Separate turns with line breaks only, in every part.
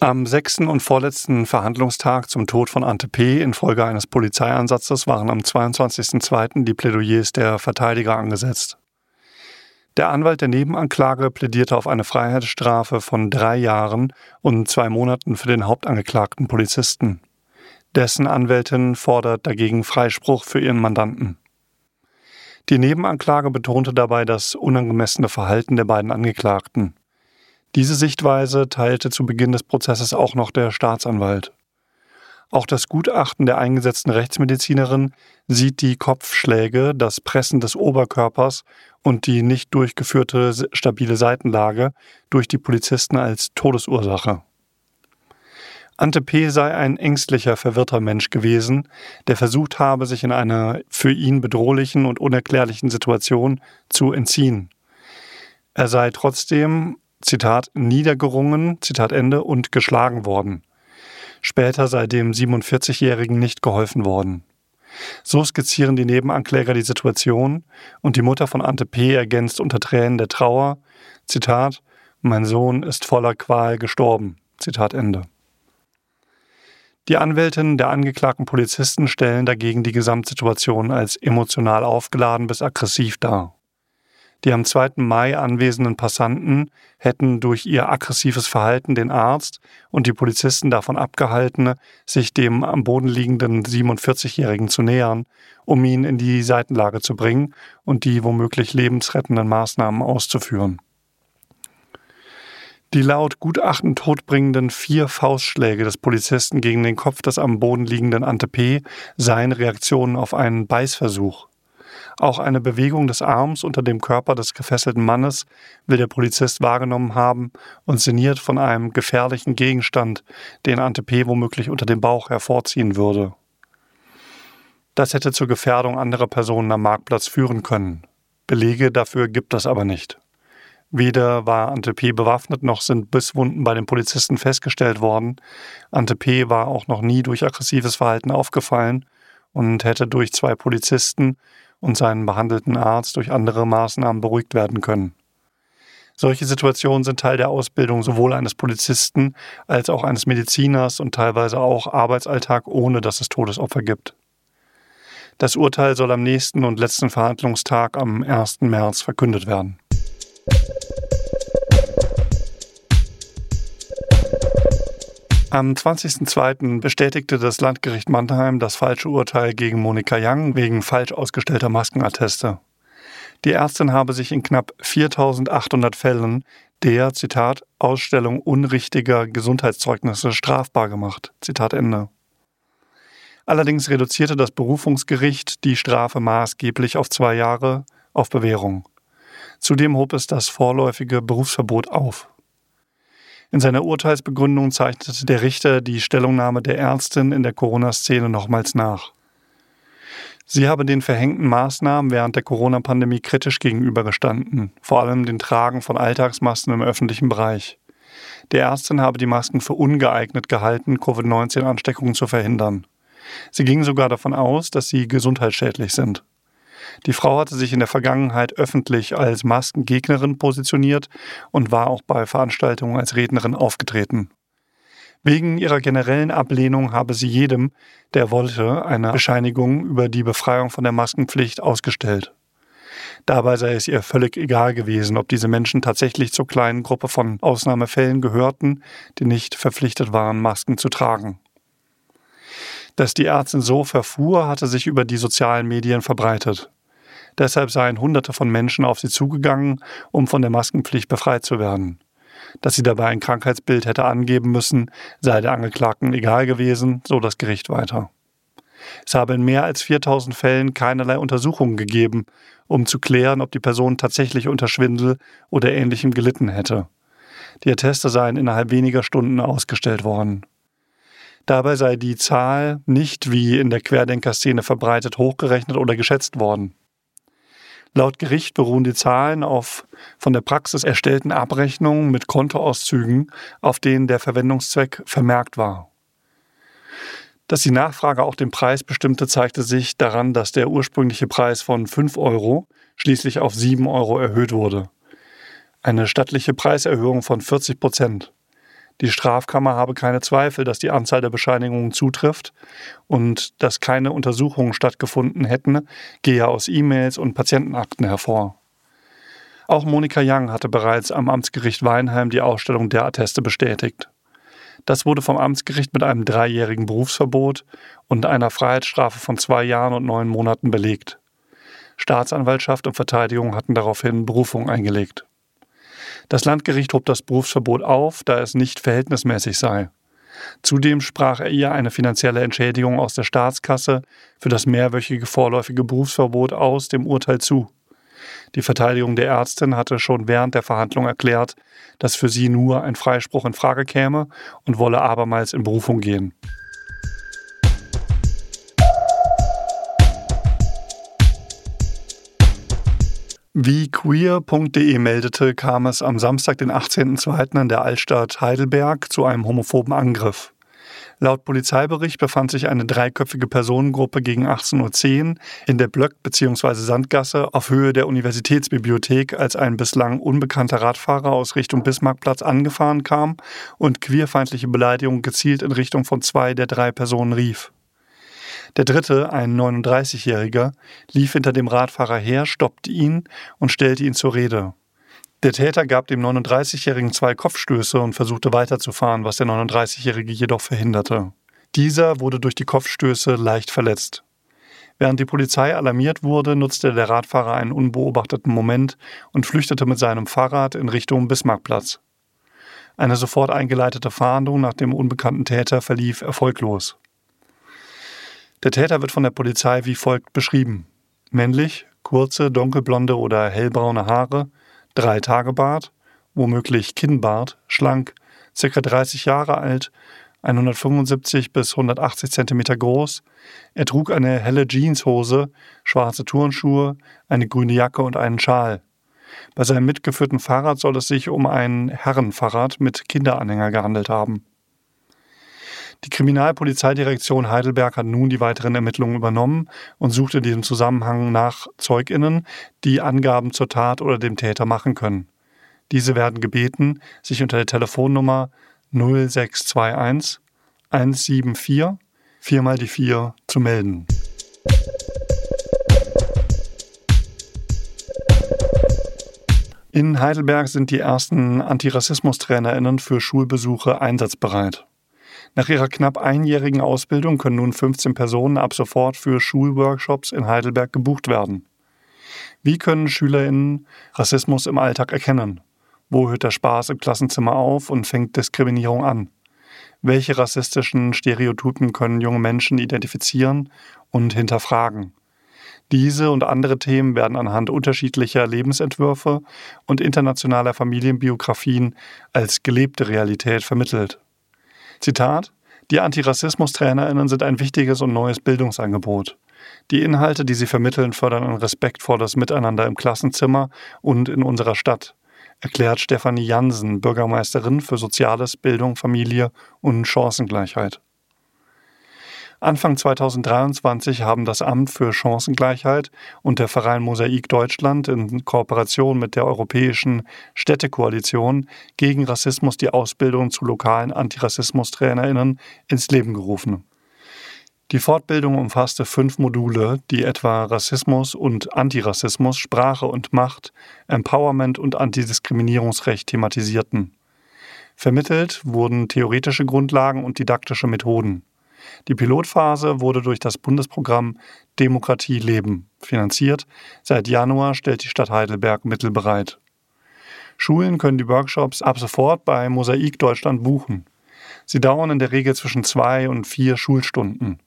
Am sechsten und vorletzten Verhandlungstag zum Tod von Ante P. infolge eines Polizeieinsatzes waren am 22.02. die Plädoyers der Verteidiger angesetzt. Der Anwalt der Nebenanklage plädierte auf eine Freiheitsstrafe von drei Jahren und zwei Monaten für den hauptangeklagten Polizisten. Dessen Anwältin fordert dagegen Freispruch für ihren Mandanten. Die Nebenanklage betonte dabei das unangemessene Verhalten der beiden Angeklagten. Diese Sichtweise teilte zu Beginn des Prozesses auch noch der Staatsanwalt. Auch das Gutachten der eingesetzten Rechtsmedizinerin sieht die Kopfschläge, das Pressen des Oberkörpers und die nicht durchgeführte stabile Seitenlage durch die Polizisten als Todesursache. Ante P. sei ein ängstlicher, verwirrter Mensch gewesen, der versucht habe, sich in einer für ihn bedrohlichen und unerklärlichen Situation zu entziehen. Er sei trotzdem Zitat, niedergerungen, Zitat Ende, und geschlagen worden. Später sei dem 47-Jährigen nicht geholfen worden. So skizzieren die Nebenankläger die Situation und die Mutter von Ante P. ergänzt unter Tränen der Trauer, Zitat, mein Sohn ist voller Qual gestorben, Zitat Ende. Die Anwältinnen der angeklagten Polizisten stellen dagegen die Gesamtsituation als emotional aufgeladen bis aggressiv dar. Die am 2. Mai anwesenden Passanten hätten durch ihr aggressives Verhalten den Arzt und die Polizisten davon abgehalten, sich dem am Boden liegenden 47-Jährigen zu nähern, um ihn in die Seitenlage zu bringen und die womöglich lebensrettenden Maßnahmen auszuführen. Die laut Gutachten todbringenden vier Faustschläge des Polizisten gegen den Kopf des am Boden liegenden Ante P. seien Reaktionen auf einen Beißversuch. Auch eine Bewegung des Arms unter dem Körper des gefesselten Mannes will der Polizist wahrgenommen haben und sinniert von einem gefährlichen Gegenstand, den Ante P. womöglich unter dem Bauch hervorziehen würde. Das hätte zur Gefährdung anderer Personen am Marktplatz führen können. Belege dafür gibt es aber nicht. Weder war Ante P. bewaffnet, noch sind Bisswunden bei den Polizisten festgestellt worden. Ante P. war auch noch nie durch aggressives Verhalten aufgefallen und hätte durch zwei Polizisten und seinen behandelten Arzt durch andere Maßnahmen beruhigt werden können. Solche Situationen sind Teil der Ausbildung sowohl eines Polizisten als auch eines Mediziners und teilweise auch Arbeitsalltag, ohne dass es Todesopfer gibt. Das Urteil soll am nächsten und letzten Verhandlungstag am 1. März verkündet werden. Am 20.02. bestätigte das Landgericht Mannheim das falsche Urteil gegen Monika Young wegen falsch ausgestellter Maskenatteste. Die Ärztin habe sich in knapp 4800 Fällen der, Zitat, Ausstellung unrichtiger Gesundheitszeugnisse strafbar gemacht. Zitat Ende. Allerdings reduzierte das Berufungsgericht die Strafe maßgeblich auf zwei Jahre auf Bewährung. Zudem hob es das vorläufige Berufsverbot auf. In seiner Urteilsbegründung zeichnete der Richter die Stellungnahme der Ärztin in der Corona-Szene nochmals nach. Sie habe den verhängten Maßnahmen während der Corona-Pandemie kritisch gegenübergestanden, vor allem den Tragen von Alltagsmasken im öffentlichen Bereich. Die Ärztin habe die Masken für ungeeignet gehalten, Covid-19-Ansteckungen zu verhindern. Sie ging sogar davon aus, dass sie gesundheitsschädlich sind. Die Frau hatte sich in der Vergangenheit öffentlich als Maskengegnerin positioniert und war auch bei Veranstaltungen als Rednerin aufgetreten. Wegen ihrer generellen Ablehnung habe sie jedem, der wollte, eine Bescheinigung über die Befreiung von der Maskenpflicht ausgestellt. Dabei sei es ihr völlig egal gewesen, ob diese Menschen tatsächlich zur kleinen Gruppe von Ausnahmefällen gehörten, die nicht verpflichtet waren, Masken zu tragen. Dass die Ärztin so verfuhr, hatte sich über die sozialen Medien verbreitet. Deshalb seien Hunderte von Menschen auf sie zugegangen, um von der Maskenpflicht befreit zu werden. Dass sie dabei ein Krankheitsbild hätte angeben müssen, sei der Angeklagten egal gewesen, so das Gericht weiter. Es habe in mehr als 4000 Fällen keinerlei Untersuchungen gegeben, um zu klären, ob die Person tatsächlich unter Schwindel oder ähnlichem gelitten hätte. Die Atteste seien innerhalb weniger Stunden ausgestellt worden. Dabei sei die Zahl nicht wie in der Querdenker-Szene verbreitet hochgerechnet oder geschätzt worden. Laut Gericht beruhen die Zahlen auf von der Praxis erstellten Abrechnungen mit Kontoauszügen, auf denen der Verwendungszweck vermerkt war. Dass die Nachfrage auch den Preis bestimmte, zeigte sich daran, dass der ursprüngliche Preis von 5 Euro schließlich auf 7 Euro erhöht wurde. Eine stattliche Preiserhöhung von 40 Prozent. Die Strafkammer habe keine Zweifel, dass die Anzahl der Bescheinigungen zutrifft und dass keine Untersuchungen stattgefunden hätten, gehe aus E-Mails und Patientenakten hervor. Auch Monika Young hatte bereits am Amtsgericht Weinheim die Ausstellung der Atteste bestätigt. Das wurde vom Amtsgericht mit einem dreijährigen Berufsverbot und einer Freiheitsstrafe von zwei Jahren und neun Monaten belegt. Staatsanwaltschaft und Verteidigung hatten daraufhin Berufung eingelegt. Das Landgericht hob das Berufsverbot auf, da es nicht verhältnismäßig sei. Zudem sprach er ihr eine finanzielle Entschädigung aus der Staatskasse für das mehrwöchige vorläufige Berufsverbot aus dem Urteil zu. Die Verteidigung der Ärztin hatte schon während der Verhandlung erklärt, dass für sie nur ein Freispruch in Frage käme und wolle abermals in Berufung gehen. Wie queer.de meldete, kam es am Samstag, den 18.02. in der Altstadt Heidelberg zu einem homophoben Angriff. Laut Polizeibericht befand sich eine dreiköpfige Personengruppe gegen 18.10 Uhr in der Blöck- bzw. Sandgasse auf Höhe der Universitätsbibliothek, als ein bislang unbekannter Radfahrer aus Richtung Bismarckplatz angefahren kam und queerfeindliche Beleidigungen gezielt in Richtung von zwei der drei Personen rief. Der dritte, ein 39-Jähriger, lief hinter dem Radfahrer her, stoppte ihn und stellte ihn zur Rede. Der Täter gab dem 39-Jährigen zwei Kopfstöße und versuchte weiterzufahren, was der 39-Jährige jedoch verhinderte. Dieser wurde durch die Kopfstöße leicht verletzt. Während die Polizei alarmiert wurde, nutzte der Radfahrer einen unbeobachteten Moment und flüchtete mit seinem Fahrrad in Richtung Bismarckplatz. Eine sofort eingeleitete Fahndung nach dem unbekannten Täter verlief erfolglos. Der Täter wird von der Polizei wie folgt beschrieben. Männlich, kurze, dunkelblonde oder hellbraune Haare, drei Tage Bart, womöglich Kinnbart, schlank, ca. 30 Jahre alt, 175 bis 180 Zentimeter groß. Er trug eine helle Jeanshose, schwarze Turnschuhe, eine grüne Jacke und einen Schal. Bei seinem mitgeführten Fahrrad soll es sich um ein Herrenfahrrad mit Kinderanhänger gehandelt haben. Kriminalpolizeidirektion Heidelberg hat nun die weiteren Ermittlungen übernommen und sucht in diesem Zusammenhang nach Zeuginnen, die Angaben zur Tat oder dem Täter machen können. Diese werden gebeten, sich unter der Telefonnummer 0621 174 4 mal die 4 zu melden. In Heidelberg sind die ersten Antirassismus-TrainerInnen für Schulbesuche einsatzbereit. Nach ihrer knapp einjährigen Ausbildung können nun 15 Personen ab sofort für Schulworkshops in Heidelberg gebucht werden. Wie können SchülerInnen Rassismus im Alltag erkennen? Wo hört der Spaß im Klassenzimmer auf und fängt Diskriminierung an? Welche rassistischen Stereotypen können junge Menschen identifizieren und hinterfragen? Diese und andere Themen werden anhand unterschiedlicher Lebensentwürfe und internationaler Familienbiografien als gelebte Realität vermittelt. Zitat Die Antirassismus-TrainerInnen sind ein wichtiges und neues Bildungsangebot. Die Inhalte, die sie vermitteln, fördern ein respektvolles Miteinander im Klassenzimmer und in unserer Stadt, erklärt Stefanie Jansen, Bürgermeisterin für Soziales, Bildung, Familie und Chancengleichheit. Anfang 2023 haben das Amt für Chancengleichheit und der Verein Mosaik Deutschland in Kooperation mit der Europäischen Städtekoalition gegen Rassismus die Ausbildung zu lokalen Antirassismus-TrainerInnen ins Leben gerufen. Die Fortbildung umfasste fünf Module, die etwa Rassismus und Antirassismus, Sprache und Macht, Empowerment und Antidiskriminierungsrecht thematisierten. Vermittelt wurden theoretische Grundlagen und didaktische Methoden. Die Pilotphase wurde durch das Bundesprogramm Demokratie leben finanziert. Seit Januar stellt die Stadt Heidelberg Mittel bereit. Schulen können die Workshops ab sofort bei Mosaik Deutschland buchen. Sie dauern in der Regel zwischen zwei und vier Schulstunden.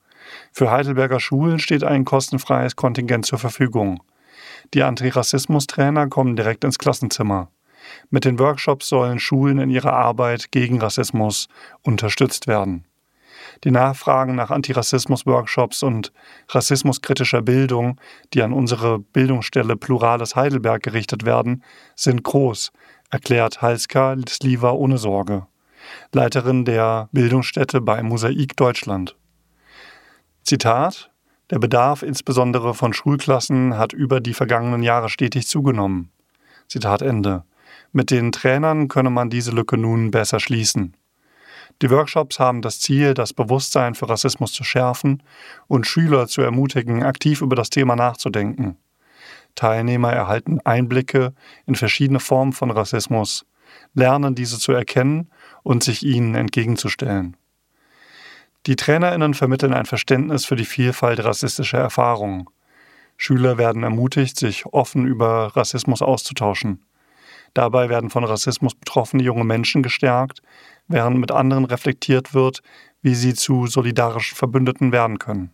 Für Heidelberger Schulen steht ein kostenfreies Kontingent zur Verfügung. Die Antirassismus-Trainer kommen direkt ins Klassenzimmer. Mit den Workshops sollen Schulen in ihrer Arbeit gegen Rassismus unterstützt werden. Die Nachfragen nach Antirassismus-Workshops und rassismuskritischer Bildung, die an unsere Bildungsstelle Plurales Heidelberg gerichtet werden, sind groß, erklärt Halska Sliva ohne Sorge, Leiterin der Bildungsstätte bei Mosaik Deutschland. Zitat Der Bedarf insbesondere von Schulklassen hat über die vergangenen Jahre stetig zugenommen. Zitat Ende. Mit den Trainern könne man diese Lücke nun besser schließen. Die Workshops haben das Ziel, das Bewusstsein für Rassismus zu schärfen und Schüler zu ermutigen, aktiv über das Thema nachzudenken. Teilnehmer erhalten Einblicke in verschiedene Formen von Rassismus, lernen diese zu erkennen und sich ihnen entgegenzustellen. Die Trainerinnen vermitteln ein Verständnis für die Vielfalt rassistischer Erfahrungen. Schüler werden ermutigt, sich offen über Rassismus auszutauschen. Dabei werden von Rassismus betroffene junge Menschen gestärkt, während mit anderen reflektiert wird, wie sie zu solidarischen Verbündeten werden können.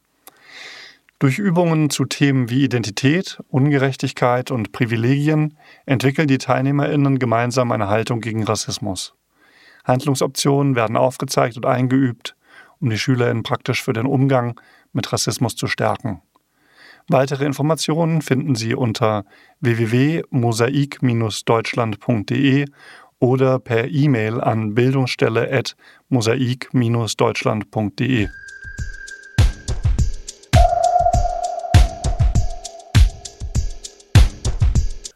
Durch Übungen zu Themen wie Identität, Ungerechtigkeit und Privilegien entwickeln die Teilnehmerinnen gemeinsam eine Haltung gegen Rassismus. Handlungsoptionen werden aufgezeigt und eingeübt, um die Schülerinnen praktisch für den Umgang mit Rassismus zu stärken. Weitere Informationen finden Sie unter www.mosaik-deutschland.de oder per E-Mail an bildungsstelle@mosaik-deutschland.de.